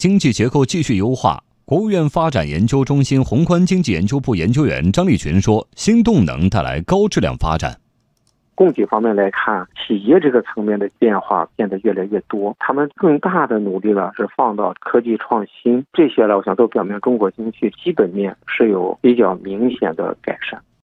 经济结构继续优化国务院发展研究中心宏观经济研究部研究员张立群说新动能带来高质量发展。供给方面来看企业这个层面的变化变得越来越多他们更大的努力呢是放到科技创新这些呢我想都表明中国经济基本面是有比较明显的改善。